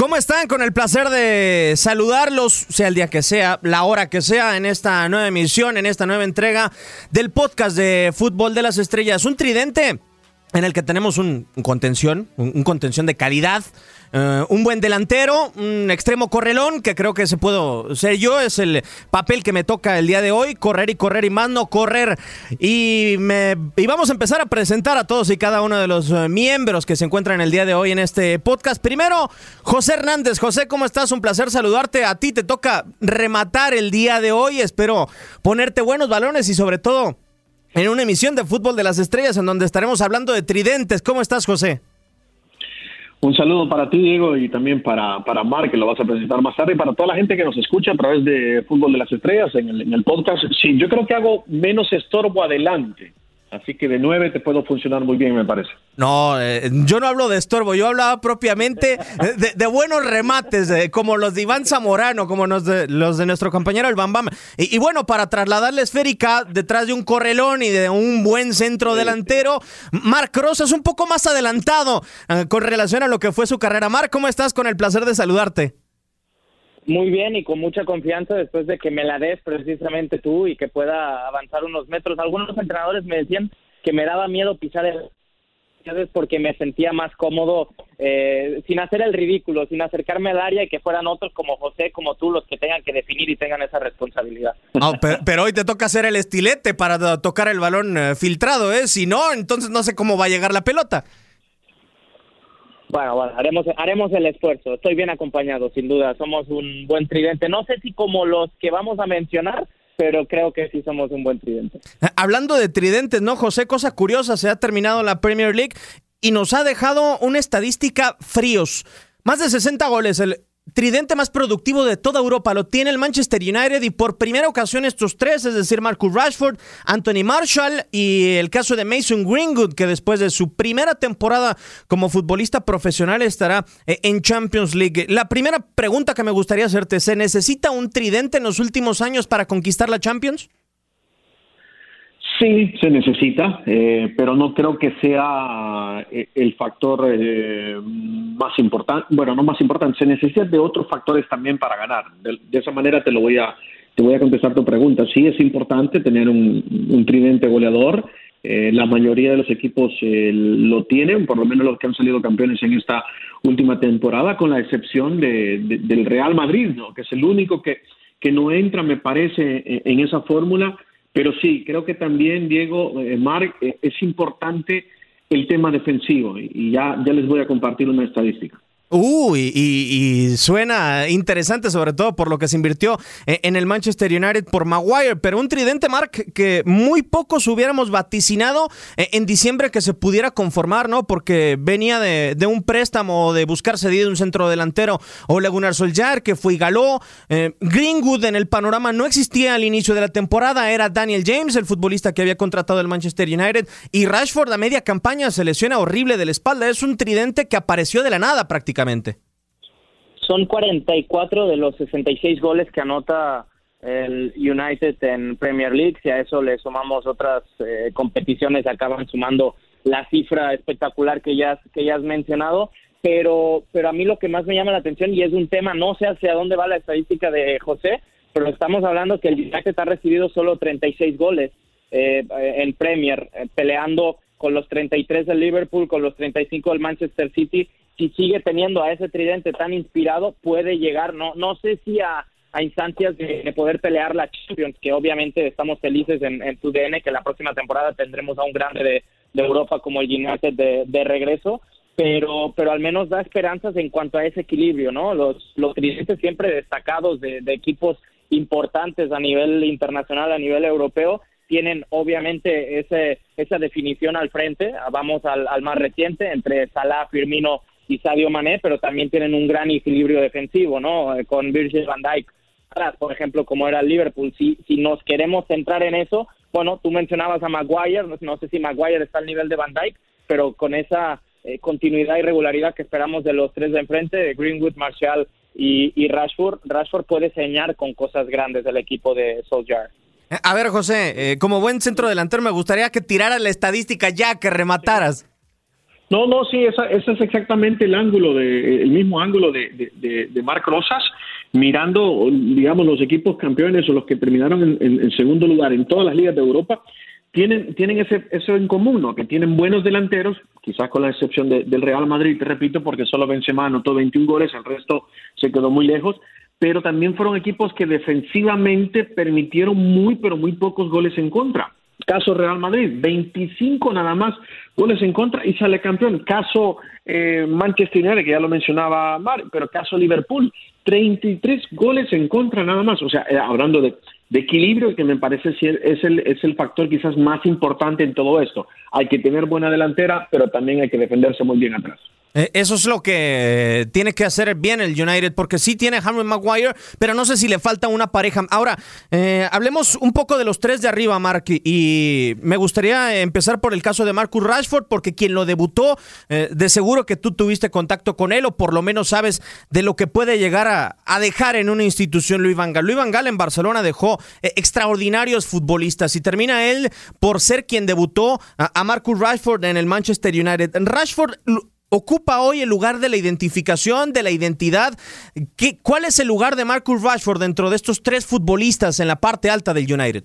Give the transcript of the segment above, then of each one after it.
¿Cómo están? Con el placer de saludarlos, sea el día que sea, la hora que sea, en esta nueva emisión, en esta nueva entrega del podcast de Fútbol de las Estrellas. Un tridente en el que tenemos un, contención, un, un contención de calidad, eh, un buen delantero, un extremo correlón, que creo que se puedo ser yo, es el papel que me toca el día de hoy, correr y correr y más no correr. Y, me, y vamos a empezar a presentar a todos y cada uno de los eh, miembros que se encuentran el día de hoy en este podcast. Primero, José Hernández. José, ¿cómo estás? Un placer saludarte. A ti te toca rematar el día de hoy. Espero ponerte buenos balones y sobre todo en una emisión de Fútbol de las Estrellas en donde estaremos hablando de tridentes. ¿Cómo estás, José? Un saludo para ti, Diego, y también para, para Mar, que lo vas a presentar más tarde, y para toda la gente que nos escucha a través de Fútbol de las Estrellas en el, en el podcast. Sí, yo creo que hago menos estorbo adelante, así que de nueve te puedo funcionar muy bien, me parece. No, eh, yo no hablo de estorbo, yo hablaba propiamente de, de buenos remates, eh, como los de Iván Zamorano, como los de, los de nuestro compañero el Bam Bam. Y, y bueno, para trasladar la esférica detrás de un correlón y de un buen centro delantero, Marc Rosa es un poco más adelantado eh, con relación a lo que fue su carrera. Marc, ¿cómo estás? Con el placer de saludarte. Muy bien y con mucha confianza después de que me la des precisamente tú y que pueda avanzar unos metros. Algunos entrenadores me decían que me daba miedo pisar el porque me sentía más cómodo eh, sin hacer el ridículo, sin acercarme al área y que fueran otros como José, como tú, los que tengan que definir y tengan esa responsabilidad. No, pero, pero hoy te toca hacer el estilete para tocar el balón eh, filtrado, ¿eh? Si no, entonces no sé cómo va a llegar la pelota. Bueno, bueno, haremos, haremos el esfuerzo. Estoy bien acompañado, sin duda. Somos un buen tridente. No sé si como los que vamos a mencionar, pero creo que sí somos un buen tridente. Hablando de tridentes, ¿no, José? Cosa curiosa, se ha terminado la Premier League y nos ha dejado una estadística fríos. Más de 60 goles, el tridente más productivo de toda Europa lo tiene el Manchester United y por primera ocasión estos tres, es decir, Marcus Rashford, Anthony Marshall y el caso de Mason Greenwood, que después de su primera temporada como futbolista profesional estará eh, en Champions League. La primera pregunta que me gustaría hacerte, ¿se necesita un tridente en los últimos años para conquistar la Champions? Sí, se necesita, eh, pero no creo que sea eh, el factor eh, más importante. Bueno, no más importante. Se necesita de otros factores también para ganar. De, esa manera te lo voy a te voy a contestar tu pregunta. Sí, es importante tener un, tridente goleador. Eh, la mayoría de los equipos eh, lo tienen, por lo menos los que han salido campeones en esta última temporada, con la excepción de, de, del Real Madrid, ¿no? que es el único que, que no entra, me parece, en esa fórmula pero sí, creo que también, Diego, eh, Marc, eh, es importante el tema defensivo y ya, ya les voy a compartir una estadística. Uy, y, y, suena interesante, sobre todo por lo que se invirtió en el Manchester United por Maguire, pero un tridente, Mark, que muy pocos hubiéramos vaticinado en diciembre que se pudiera conformar, ¿no? Porque venía de, un préstamo de buscar cedido un centro delantero o Gunnar Solskjaer, que fue y galó. Eh, Greenwood en el panorama no existía al inicio de la temporada, era Daniel James, el futbolista que había contratado el Manchester United, y Rashford a media campaña se lesiona horrible de la espalda. Es un tridente que apareció de la nada prácticamente. Son 44 de los 66 goles que anota el United en Premier League. Si a eso le sumamos otras eh, competiciones, acaban sumando la cifra espectacular que ya, que ya has mencionado. Pero, pero a mí lo que más me llama la atención, y es un tema, no sé hacia dónde va la estadística de José, pero estamos hablando que el United ha recibido solo 36 goles eh, en Premier, eh, peleando con los 33 del Liverpool, con los 35 del Manchester City si sigue teniendo a ese tridente tan inspirado, puede llegar, no, no sé si a, instancias de, de, poder pelear la Champions, que obviamente estamos felices en, en tu DN, que la próxima temporada tendremos a un grande de, Europa como el United de, regreso, pero, pero al menos da esperanzas en cuanto a ese equilibrio, ¿no? Los, los tridentes siempre destacados de, de equipos importantes a nivel internacional, a nivel europeo, tienen obviamente ese, esa definición al frente, vamos al, al más reciente, entre Salah, Firmino y Sadio Mané, pero también tienen un gran equilibrio defensivo, ¿no? Eh, con Virgil van Dijk por ejemplo, como era el Liverpool. Si, si nos queremos centrar en eso, bueno, tú mencionabas a Maguire, no, sé si Maguire está al nivel de Van Dijk, pero con esa eh, continuidad y regularidad que esperamos de los tres de enfrente, de Greenwood, Martial y, Rashford, Rashford puede señar con cosas grandes del equipo de Solskjaer. A ver, José, eh, como buen centro delantero, me gustaría que tiraras la estadística ya, que remataras. No, no, sí, ese es exactamente el ángulo, de, el mismo ángulo de, de, de Marc Rosas, mirando, digamos, los equipos campeones o los que terminaron en, segundo lugar en todas las ligas de Europa, tienen, tienen ese, eso en común, ¿no? Que tienen buenos delanteros, quizás con la excepción del Real Madrid, te repito, porque solo Benzema anotó 21 goles, el resto se quedó muy lejos, pero también fueron equipos que defensivamente permitieron muy, pero muy pocos goles en contra. Caso Real Madrid, 25 nada más goles en contra y sale campeón. Caso eh, Manchester United, que ya lo mencionaba Mar, pero caso Liverpool, 33 goles en contra nada más. O sea, eh, hablando de, de, equilibrio, que me parece es el, es el factor quizás más importante en todo esto. Hay que tener buena delantera, pero también hay que defenderse muy bien atrás. Eh, eso es lo que tiene que hacer bien el United, porque sí tiene a Harry Maguire, pero no sé si le falta una pareja. Ahora, eh, hablemos un poco de los tres de arriba, Mark, y me gustaría empezar por el caso de Marcus Rashford, porque quien lo debutó, eh, de seguro que tú tuviste contacto con él, o por lo menos sabes de lo que puede llegar a, dejar en una institución Luis Van. Luis Van en Barcelona dejó extraordinarios futbolistas y termina él por ser quien debutó a, a Marcus Rashford en el Manchester United. Rashford ocupa hoy el lugar de la identificación, de la identidad. ¿Qué, ¿Cuál es el lugar de Marcus Rashford dentro de estos tres futbolistas en la parte alta del United?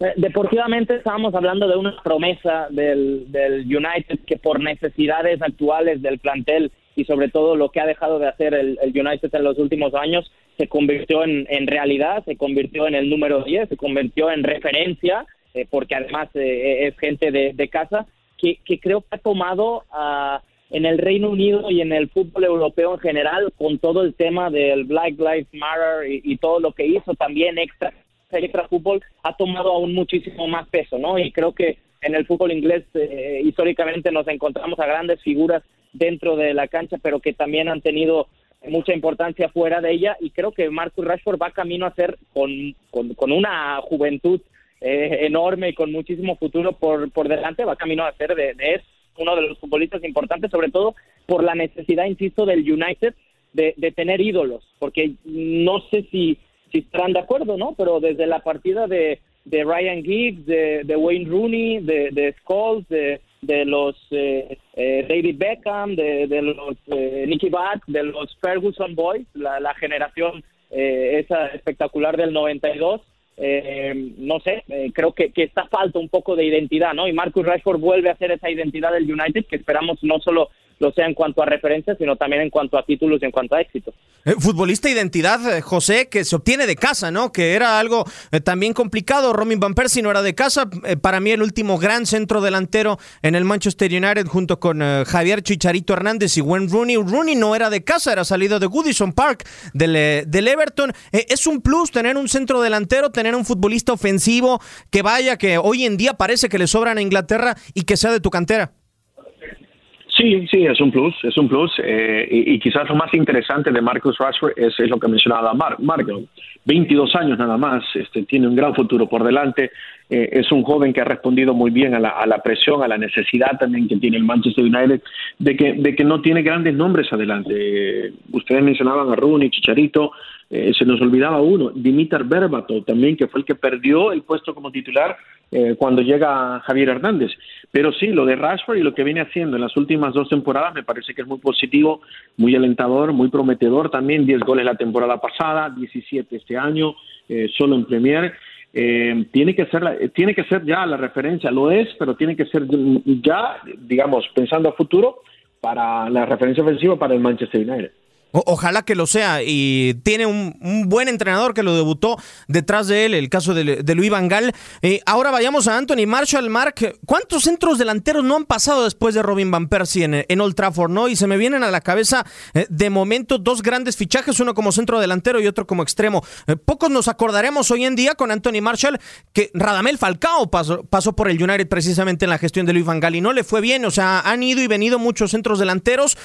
Eh, deportivamente estábamos hablando de una promesa del, United que por necesidades actuales del plantel y sobre todo lo que ha dejado de hacer el, United en los últimos años se convirtió en, realidad, se convirtió en el número 10, se convirtió en referencia, eh, porque además eh, es gente de casa que, creo que ha tomado ah, en el Reino Unido y en el fútbol europeo en general con todo el tema del Black Lives Matter y, todo lo que hizo también extra extra fútbol ha tomado aún muchísimo más peso, ¿no? Y creo que en el fútbol inglés eh, históricamente nos encontramos a grandes figuras dentro de la cancha, pero que también han tenido mucha importancia fuera de ella y creo que Marcus Rashford va camino a ser con, con una juventud eh, enorme y con muchísimo futuro por, por delante, va camino a ser de, de es uno de los futbolistas importantes, sobre todo por la necesidad, insisto, del United de, de tener ídolos, porque no sé si, si estarán de acuerdo, ¿no? Pero desde la partida de, de Ryan Giggs, de, de Wayne Rooney, de, de Scholes, de, de los eh, eh, David Beckham, de, los eh, Nicky Butt, de los Ferguson Boys, la, la generación esa espectacular del 92, eh, no sé, eh, creo que, que está falta un poco de identidad, ¿no? Y Marcus Rashford vuelve a ser esa identidad del United que esperamos no solo lo sea en cuanto a referencias, sino también en cuanto a títulos y en cuanto a éxito. Eh, futbolista identidad, eh, José, que se obtiene de casa, ¿no? Que era algo eh, también complicado. Romin Van Persie no era de casa. para mí, el último gran centro delantero en el Manchester United, junto con Javier Chicharito Hernández y Wayne Rooney. Rooney no era de casa, era salido de Goodison Park, del, del Everton. es un plus tener un centro delantero, tener un futbolista ofensivo que vaya, que hoy en día parece que le sobran a Inglaterra y que sea de tu cantera. Sí, sí, es un plus, es un plus. Eh, y, quizás lo más interesante de Marcus Rashford es, lo que mencionaba Mar Marco. 22 años nada más, este, tiene un gran futuro por delante. Eh, es un joven que ha respondido muy bien a la, a la, presión, a la necesidad también que tiene el Manchester United de que, de que no tiene grandes nombres adelante. ustedes mencionaban a Rooney, Chicharito, eh, se nos olvidaba uno, Dimitar Berbatov también, que fue el que perdió el puesto como titular eh, cuando llega Javier Hernández. Pero sí, lo de Rashford y lo que viene haciendo en las últimas dos temporadas me parece que es muy positivo, muy alentador, muy prometedor también. 10 goles la temporada pasada, 17 este año, eh, solo en Premier. tiene que ser tiene que ser ya la referencia lo es pero tiene que ser ya digamos pensando a futuro para la referencia ofensiva para el Manchester United ojalá que lo sea. Y tiene un, buen entrenador que lo debutó detrás de él, el caso de, Luis Vangal. Eh, ahora vayamos a Anthony Marshall. Mark, ¿cuántos centros delanteros no han pasado después de Robin Van Persie en, Old Trafford? ¿no? Y se me vienen a la cabeza eh, de momento dos grandes fichajes, uno como centro delantero y otro como extremo. Eh, pocos nos acordaremos hoy en día con Anthony Marshall que Radamel Falcao pasó, por el United precisamente en la gestión de Luis Vangal y no le fue bien. O sea, han ido y venido muchos centros delanteros.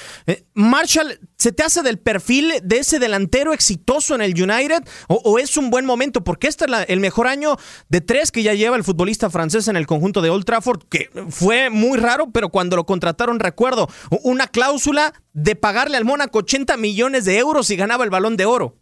Marshall, ¿se te hace del perfil de ese delantero exitoso en el United o, es un buen momento? Porque este es el mejor año de tres que ya lleva el futbolista francés en el conjunto de Old Trafford, que fue muy raro, pero cuando lo contrataron, recuerdo, una cláusula de pagarle al Mónaco 80 millones de euros y ganaba el balón de oro.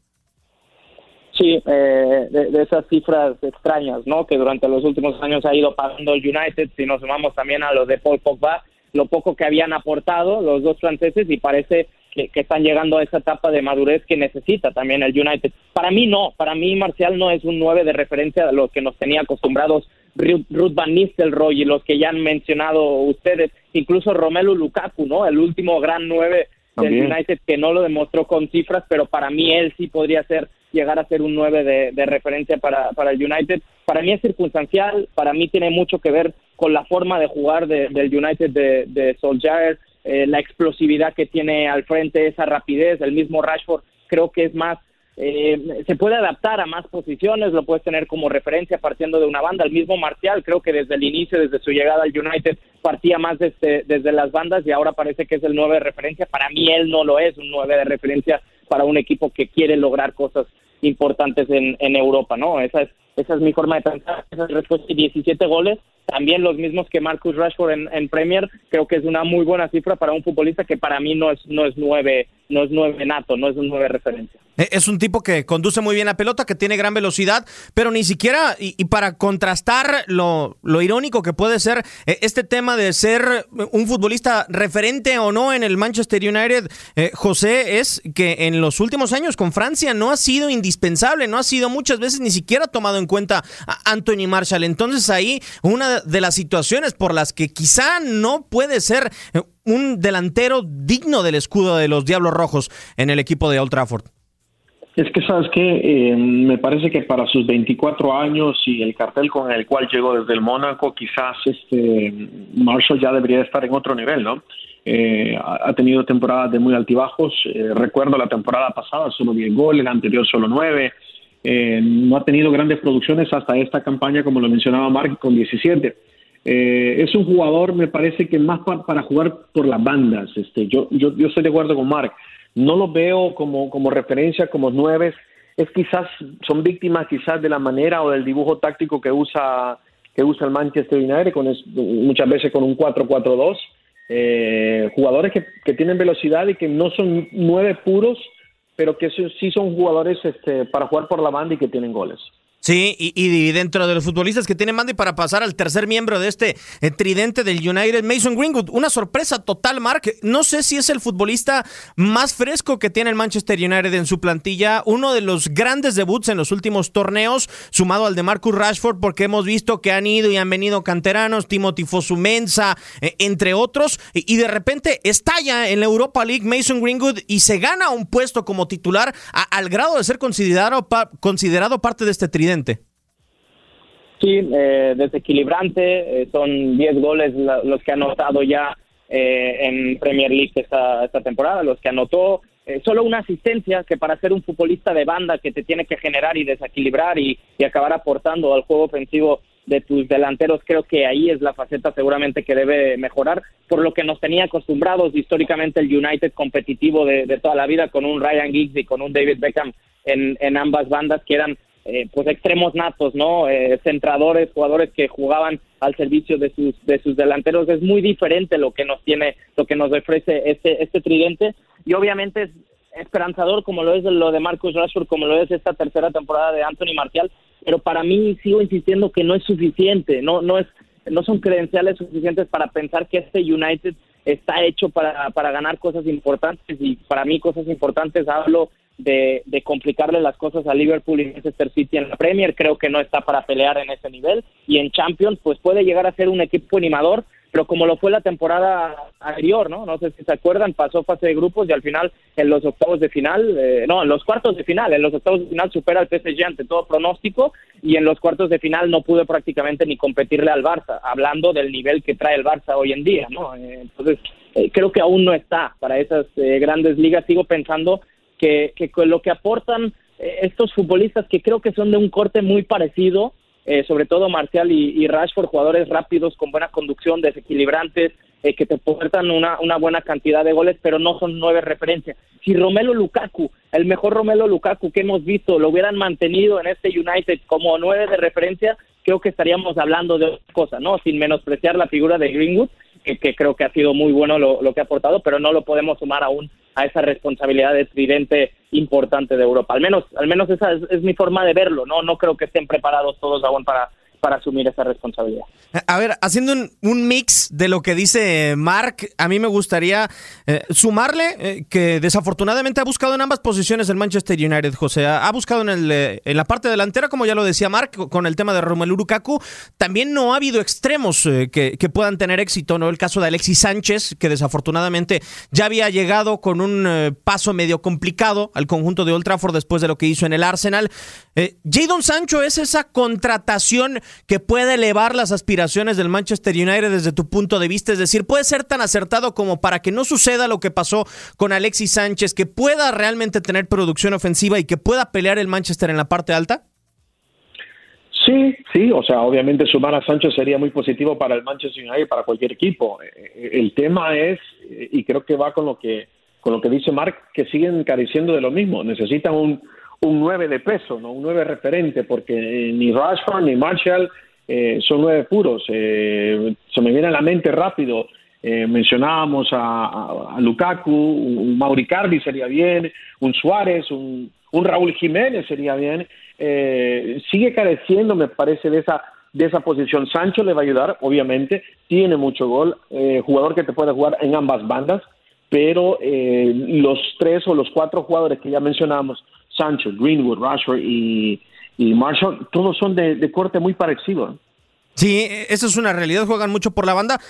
Sí, eh, de, esas cifras extrañas, ¿no? Que durante los últimos años ha ido pagando el United, si nos sumamos también a los de Paul Pogba, lo poco que habían aportado los dos franceses y parece que, están llegando a esa etapa de madurez que necesita también el United. Para mí no, para mí Marcial no es un 9 de referencia a los que nos tenía acostumbrados Ruth Van Nistelrooy y los que ya han mencionado ustedes, incluso Romelu Lukaku, ¿no? El último gran 9 del United que no lo demostró con cifras, pero para mí él sí podría ser llegar a ser un 9 de, referencia para, para el United. Para mí es circunstancial, para mí tiene mucho que ver con la forma de jugar del United de, de Solskjaer, eh, la explosividad que tiene al frente, esa rapidez, el mismo Rashford creo que es más, eh, se puede adaptar a más posiciones, lo puedes tener como referencia partiendo de una banda, el mismo Marcial creo que desde el inicio, desde su llegada al United, partía más desde, desde las bandas y ahora parece que es el 9 de referencia, para mí él no lo es un 9 de referencia para un equipo que quiere lograr cosas importantes en, en Europa, ¿no? Esa es, esa es mi forma de pensar, esa es respuesta 17 goles, también los mismos que Marcus Rashford en, Premier, creo que es una muy buena cifra para un futbolista que para mí no es no es nueve no es nueve nato, no es un nueve referencia. Eh, es un tipo que conduce muy bien la pelota, que tiene gran velocidad, pero ni siquiera, y, para contrastar lo, irónico que puede ser eh, este tema de ser un futbolista referente o no en el Manchester United, eh, José, es que en los últimos años con Francia no ha sido indispensable, no ha sido muchas veces ni siquiera tomado en cuenta a Anthony Marshall. Entonces ahí una de las situaciones por las que quizá no puede ser eh, un delantero digno del escudo de los Diablos Rojos en el equipo de Old Trafford. Es que, ¿sabes que eh, me parece que para sus 24 años y el cartel con el cual llegó desde el Mónaco, quizás este Marshall ya debería estar en otro nivel, ¿no? Eh, ha tenido temporadas de muy altibajos. recuerdo la temporada pasada, solo 10 goles, la anterior solo 9. Eh, no ha tenido grandes producciones hasta esta campaña, como lo mencionaba Mark, con 17. Eh, es un jugador, me parece que más para jugar por las bandas. Este, yo, yo, yo estoy de acuerdo con Mark. No lo veo como, como referencia, como nueve. Es quizás, son víctimas quizás de la manera o del dibujo táctico que usa, que usa el Manchester United, con muchas veces con un 4-4-2. Eh, jugadores que, que tienen velocidad y que no son nueve puros, pero que sí son jugadores este, para jugar por la banda y que tienen goles. Sí, y, dentro de los futbolistas que tienen mando y para pasar al tercer miembro de este eh, tridente del United, Mason Greenwood, una sorpresa total, Mark. No sé si es el futbolista más fresco que tiene el Manchester United en su plantilla, uno de los grandes debuts en los últimos torneos, sumado al de Marcus Rashford, porque hemos visto que han ido y han venido canteranos, Timothy Fosumensa, eh, entre otros, y, de repente estalla en la Europa League Mason Greenwood y se gana un puesto como titular al grado de ser considerado, considerado parte de este tridente. Sí, eh, desequilibrante, eh, son 10 goles los que ha anotado ya eh, en Premier League esta, esta temporada, los que anotó, solo una asistencia que para ser un futbolista de banda que te tiene que generar y desequilibrar y, acabar aportando al juego ofensivo de tus delanteros, creo que ahí es la faceta seguramente que debe mejorar, por lo que nos tenía acostumbrados históricamente el United competitivo de, de toda la vida con un Ryan Giggs y con un David Beckham en, en ambas bandas que eran eh, pues extremos natos, ¿no? Eh, centradores, jugadores que jugaban al servicio de sus de sus delanteros. Es muy diferente lo que nos tiene, lo que nos ofrece este este tridente. Y obviamente es esperanzador como lo es lo de Marcus Rashford, como lo es esta tercera temporada de Anthony Martial, pero para mí sigo insistiendo que no es suficiente, no no es no son credenciales suficientes para pensar que este United está hecho para, para ganar cosas importantes. Y para mí cosas importantes hablo de, complicarle las cosas a Liverpool y Manchester City en la Premier, creo que no está para pelear en ese nivel y en Champions pues puede llegar a ser un equipo animador, pero como lo fue la temporada anterior, ¿no? No sé si se acuerdan, pasó fase de grupos y al final en los octavos de final, eh, no, en los cuartos de final, en los octavos de final supera al PSG ante todo pronóstico y en los cuartos de final no pudo prácticamente ni competirle al Barça, hablando del nivel que trae el Barça hoy en día, ¿no? Eh, entonces, eh, creo que aún no está para esas grandes ligas, sigo pensando que, que con lo que aportan estos futbolistas que creo que son de un corte muy parecido, eh, sobre todo Marcial y, Rashford, jugadores rápidos, con buena conducción, desequilibrantes, eh, que te aportan una, una buena cantidad de goles, pero no son nueve referencias. Si Romelo Lukaku, el mejor Romelo Lukaku que hemos visto, lo hubieran mantenido en este United como nueve de referencia, creo que estaríamos hablando de otra cosa, ¿no? Sin menospreciar la figura de Greenwood, que, creo que ha sido muy bueno lo, lo, que ha aportado, pero no lo podemos sumar aún a esa responsabilidad de tridente importante de Europa. Al menos, al menos esa es, mi forma de verlo. No, no creo que estén preparados todos aún para para asumir esa responsabilidad. A ver, haciendo un, mix de lo que dice Mark, a mí me gustaría eh, sumarle eh, que desafortunadamente ha buscado en ambas posiciones el Manchester United, José. Ha, buscado en, el, eh, en la parte delantera, como ya lo decía Mark, con el tema de Romelu Lukaku. También no ha habido extremos que, puedan tener éxito, ¿no? El caso de Alexis Sánchez, que desafortunadamente ya había llegado con un paso medio complicado al conjunto de Old Trafford después de lo que hizo en el Arsenal. Jadon Sancho es esa contratación que puede elevar las aspiraciones del Manchester United desde tu punto de vista? Es decir, ¿puede ser tan acertado como para que no suceda lo que pasó con Alexis Sánchez, que pueda realmente tener producción ofensiva y que pueda pelear el Manchester en la parte alta? Sí, sí, o sea, obviamente sumar a Sánchez sería muy positivo para el Manchester United, para cualquier equipo. Eh, eh, el tema es, y creo que va con lo que con lo que dice Mark, que siguen careciendo de lo mismo. Necesitan un, un 9 de peso, no un 9 referente, porque eh, ni Rashford ni Marshall eh, son nueve puros. Eh, se me viene a la mente rápido. mencionábamos a, Lukaku, un Mauricardi sería bien, un Suárez, un, un Raúl Jiménez sería bien. sigue careciendo, me parece, de esa de esa posición. Sancho le va a ayudar, obviamente, tiene mucho gol, jugador que te puede jugar en ambas bandas, pero los tres o los cuatro jugadores que ya mencionamos, Sancho, Greenwood, Rashford y, Marshall, todos son de, corte muy parecido. Sí, eso es una realidad, juegan mucho por la banda.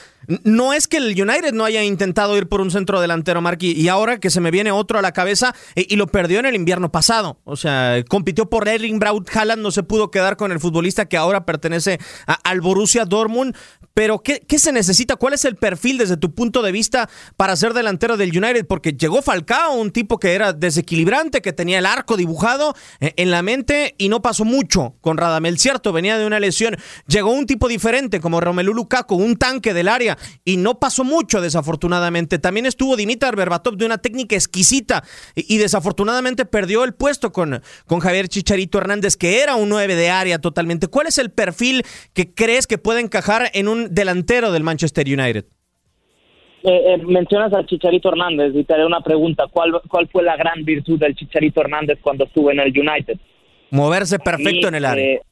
No es que el United no haya intentado ir por un centro delantero, Marky, y ahora que se me viene otro a la cabeza, eh, y lo perdió en el invierno pasado. O sea, compitió por Erling Braut Haaland, no se pudo quedar con el futbolista que ahora pertenece al Borussia Dortmund. Pero, ¿qué, ¿qué, se necesita? ¿Cuál es el perfil desde tu punto de vista para ser delantero del United? Porque llegó Falcao, un tipo que era desequilibrante, que tenía el arco dibujado eh, en la mente y no pasó mucho con Radamel, cierto, venía de una lesión. Llegó un tipo diferente como Romelu Lukaku, un tanque del área y no pasó mucho desafortunadamente. También estuvo Dimitar Berbatov de una técnica exquisita y, desafortunadamente perdió el puesto con, con Javier Chicharito Hernández, que era un 9 de área totalmente. ¿Cuál es el perfil que crees que puede encajar en un delantero del Manchester United? Eh, eh, mencionas al Chicharito Hernández y te haré una pregunta. ¿Cuál, ¿Cuál fue la gran virtud del Chicharito Hernández cuando estuvo en el United? Moverse perfecto en el área. Eh,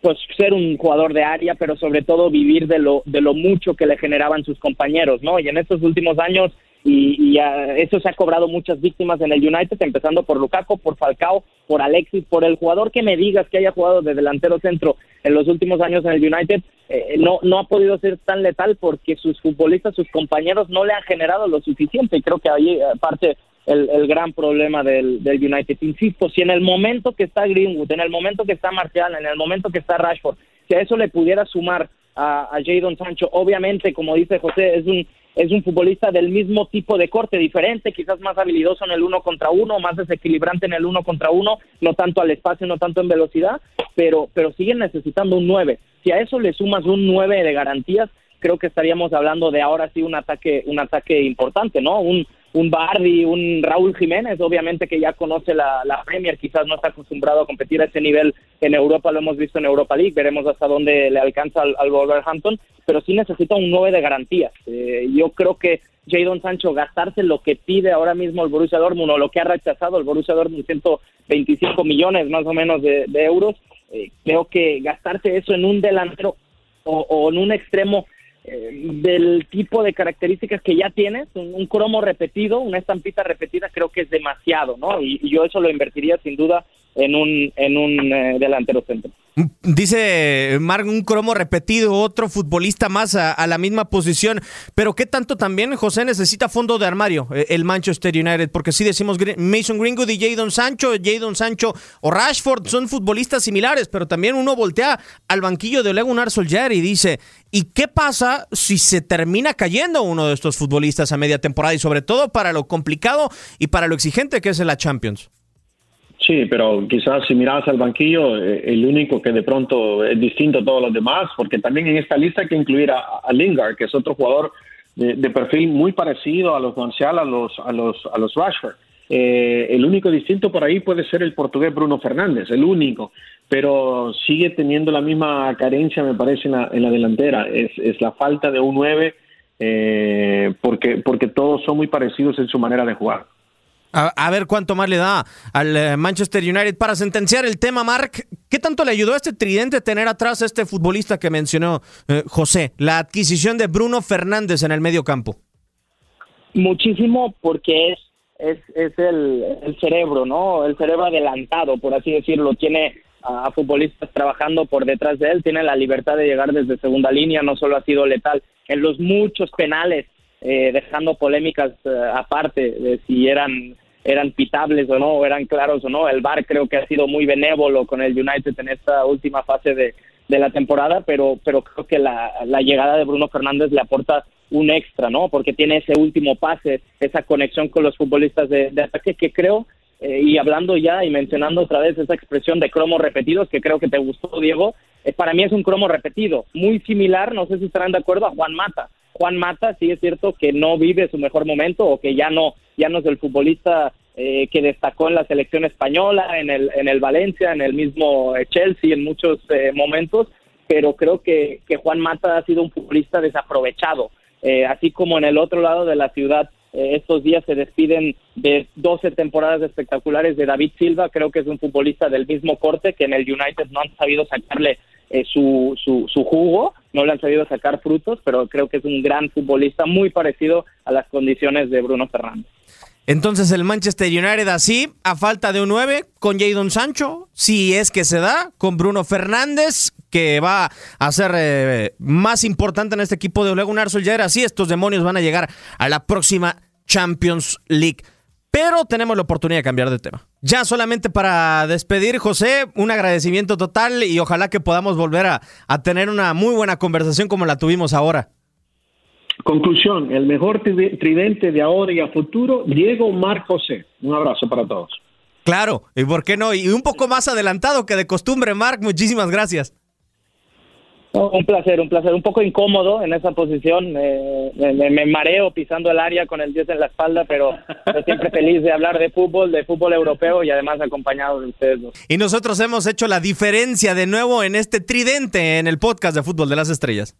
pues ser un jugador de área, pero sobre todo vivir de lo de lo mucho que le generaban sus compañeros, ¿no? Y en estos últimos años y, eso se ha cobrado muchas víctimas en el United, empezando por Lukaku, por Falcao, por Alexis, por el jugador que me digas que haya jugado de delantero centro en los últimos años en el United, eh, no, no ha podido ser tan letal porque sus futbolistas, sus compañeros no le han generado lo suficiente y creo que ahí aparte el, gran problema del, del, United. Insisto, si en el momento que está Greenwood, en el momento que está Martial, en el momento que está Rashford, si a eso le pudiera sumar a, a Jadon Sancho, obviamente, como dice José, es un es un futbolista del mismo tipo de corte, diferente, quizás más habilidoso en el uno contra uno, más desequilibrante en el uno contra uno, no tanto al espacio, no tanto en velocidad, pero, pero siguen necesitando un nueve. Si a eso le sumas un nueve de garantías, creo que estaríamos hablando de ahora sí un ataque, un ataque importante, ¿no? Un, un Bardi, un Raúl Jiménez, obviamente que ya conoce la, Premier, quizás no está acostumbrado a competir a ese nivel en Europa, lo hemos visto en Europa League, veremos hasta dónde le alcanza al, Wolverhampton, pero sí necesita un 9 de garantías. Eh, yo creo que Jadon Sancho gastarse lo que pide ahora mismo el Borussia Dortmund o lo que ha rechazado el Borussia Dortmund, 125 millones más o menos de, euros, eh, creo que gastarse eso en un delantero o en un extremo eh, del tipo de características que ya tienes, un, cromo repetido, una estampita repetida, creo que es demasiado, ¿no? Y, yo eso lo invertiría sin duda en un, en un eh, delantero centro. Dice Mark, un cromo repetido, otro futbolista más a, la misma posición. Pero ¿qué tanto también, José, necesita fondo de armario eh, el Manchester United? Porque si decimos Mason Greenwood y Jadon Sancho, Jadon Sancho o Rashford son futbolistas similares, pero también uno voltea al banquillo de Ole Gunnar Solskjaer y dice, ¿y qué pasa si se termina cayendo uno de estos futbolistas a media temporada? Y sobre todo para lo complicado y para lo exigente que es la Champions. Sí, pero quizás si miras al banquillo, eh, el único que de pronto es distinto a todos los demás, porque también en esta lista hay que incluir a, Lingard, que es otro jugador de, perfil muy parecido a los Marcial, a los, a los, a los Rashford. Eh, el único distinto por ahí puede ser el portugués Bruno Fernández, el único, pero sigue teniendo la misma carencia, me parece, en la, en la delantera. Es, es, la falta de un 9, eh, porque, porque todos son muy parecidos en su manera de jugar. A, ver cuánto más le da al eh, Manchester United para sentenciar el tema, Mark. ¿Qué tanto le ayudó a este tridente tener atrás a este futbolista que mencionó eh, José? La adquisición de Bruno Fernández en el medio campo. Muchísimo porque es, es, es el, cerebro, ¿no? El cerebro adelantado, por así decirlo. Tiene a, futbolistas trabajando por detrás de él, tiene la libertad de llegar desde segunda línea, no solo ha sido letal en los muchos penales eh, dejando polémicas aparte de si eran eran pitables o no, eran claros o no. El VAR creo que ha sido muy benévolo con el United en esta última fase de, de la temporada, pero, pero creo que la, la, llegada de Bruno Fernández le aporta un extra, ¿no? Porque tiene ese último pase, esa conexión con los futbolistas de, ataque que creo, eh, y hablando ya y mencionando otra vez esa expresión de cromos repetidos que creo que te gustó, Diego, eh, para mí es un cromo repetido, muy similar, no sé si estarán de acuerdo, a Juan Mata. Juan Mata sí es cierto que no vive su mejor momento o que ya no ya no es el futbolista eh, que destacó en la selección española, en el en el Valencia, en el mismo eh, Chelsea en muchos eh, momentos, pero creo que, que Juan Mata ha sido un futbolista desaprovechado, así como en el otro lado de la ciudad estos días se despiden de 12 temporadas espectaculares de David Silva, creo que es un futbolista del mismo corte que en el United no han sabido sacarle eh, su, su, su, jugo, no le han sabido sacar frutos, pero creo que es un gran futbolista muy parecido a las condiciones de Bruno Fernández. Entonces el Manchester United así, a falta de un 9, con Jadon Sancho, si es que se da, con Bruno Fernández, que va a ser eh, más importante en este equipo de Ole Gunnar Solskjaer, así estos demonios van a llegar a la próxima Champions League. Pero tenemos la oportunidad de cambiar de tema. Ya solamente para despedir, José, un agradecimiento total y ojalá que podamos volver a, tener una muy buena conversación como la tuvimos ahora. Conclusión, el mejor tridente de ahora y a futuro, Diego Mar José. Un abrazo para todos. Claro, y por qué no, y un poco más adelantado que de costumbre, Marc, muchísimas gracias. Un placer, un placer. Un poco incómodo en esa posición. me, mareo pisando el área con el 10 en la espalda, pero, siempre feliz de hablar de fútbol, de fútbol europeo y además acompañado de ustedes dos. Y nosotros hemos hecho la diferencia de nuevo en este tridente en el podcast de Fútbol de las Estrellas.